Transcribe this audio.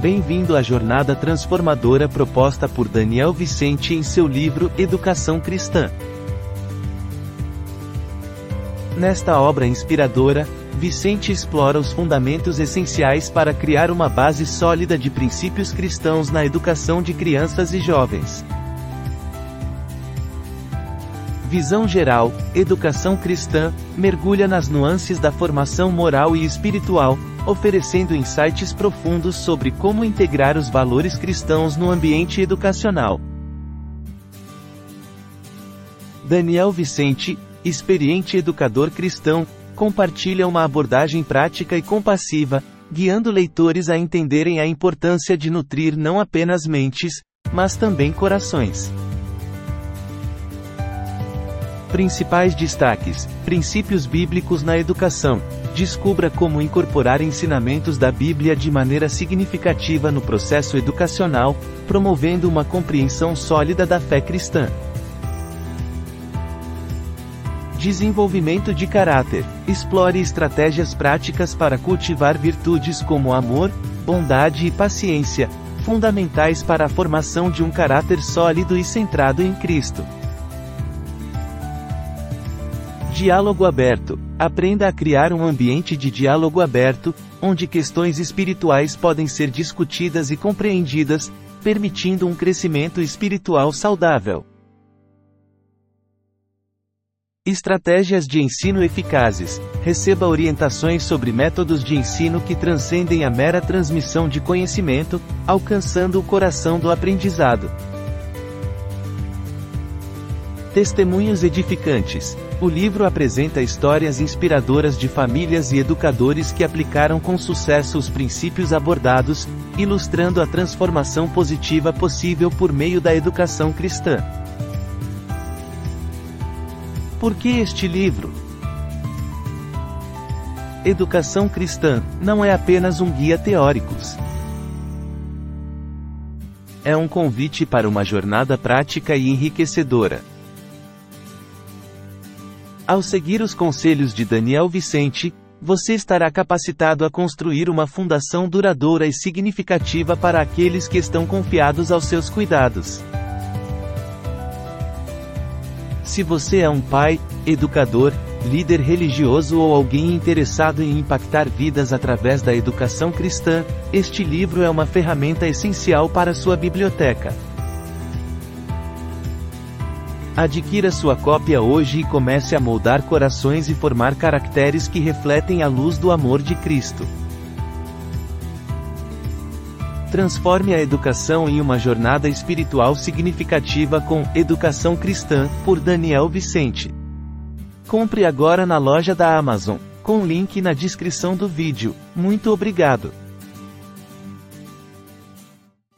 Bem-vindo à jornada transformadora proposta por Daniel Vicente em seu livro Educação Cristã. Nesta obra inspiradora, Vicente explora os fundamentos essenciais para criar uma base sólida de princípios cristãos na educação de crianças e jovens. Visão geral, educação cristã, mergulha nas nuances da formação moral e espiritual, oferecendo insights profundos sobre como integrar os valores cristãos no ambiente educacional. Daniel Vicente, experiente educador cristão, compartilha uma abordagem prática e compassiva, guiando leitores a entenderem a importância de nutrir não apenas mentes, mas também corações. Principais destaques: Princípios bíblicos na educação. Descubra como incorporar ensinamentos da Bíblia de maneira significativa no processo educacional, promovendo uma compreensão sólida da fé cristã. Desenvolvimento de caráter. Explore estratégias práticas para cultivar virtudes como amor, bondade e paciência, fundamentais para a formação de um caráter sólido e centrado em Cristo. Diálogo aberto. Aprenda a criar um ambiente de diálogo aberto, onde questões espirituais podem ser discutidas e compreendidas, permitindo um crescimento espiritual saudável. Estratégias de ensino eficazes. Receba orientações sobre métodos de ensino que transcendem a mera transmissão de conhecimento, alcançando o coração do aprendizado. Testemunhos edificantes. O livro apresenta histórias inspiradoras de famílias e educadores que aplicaram com sucesso os princípios abordados, ilustrando a transformação positiva possível por meio da educação cristã. Por que este livro? Educação cristã não é apenas um guia teóricos. É um convite para uma jornada prática e enriquecedora. Ao seguir os conselhos de Daniel Vicente, você estará capacitado a construir uma fundação duradoura e significativa para aqueles que estão confiados aos seus cuidados. Se você é um pai, educador, líder religioso ou alguém interessado em impactar vidas através da educação cristã, este livro é uma ferramenta essencial para sua biblioteca. Adquira sua cópia hoje e comece a moldar corações e formar caracteres que refletem a luz do amor de Cristo. Transforme a educação em uma jornada espiritual significativa com Educação Cristã, por Daniel Vicente. Compre agora na loja da Amazon, com link na descrição do vídeo. Muito obrigado.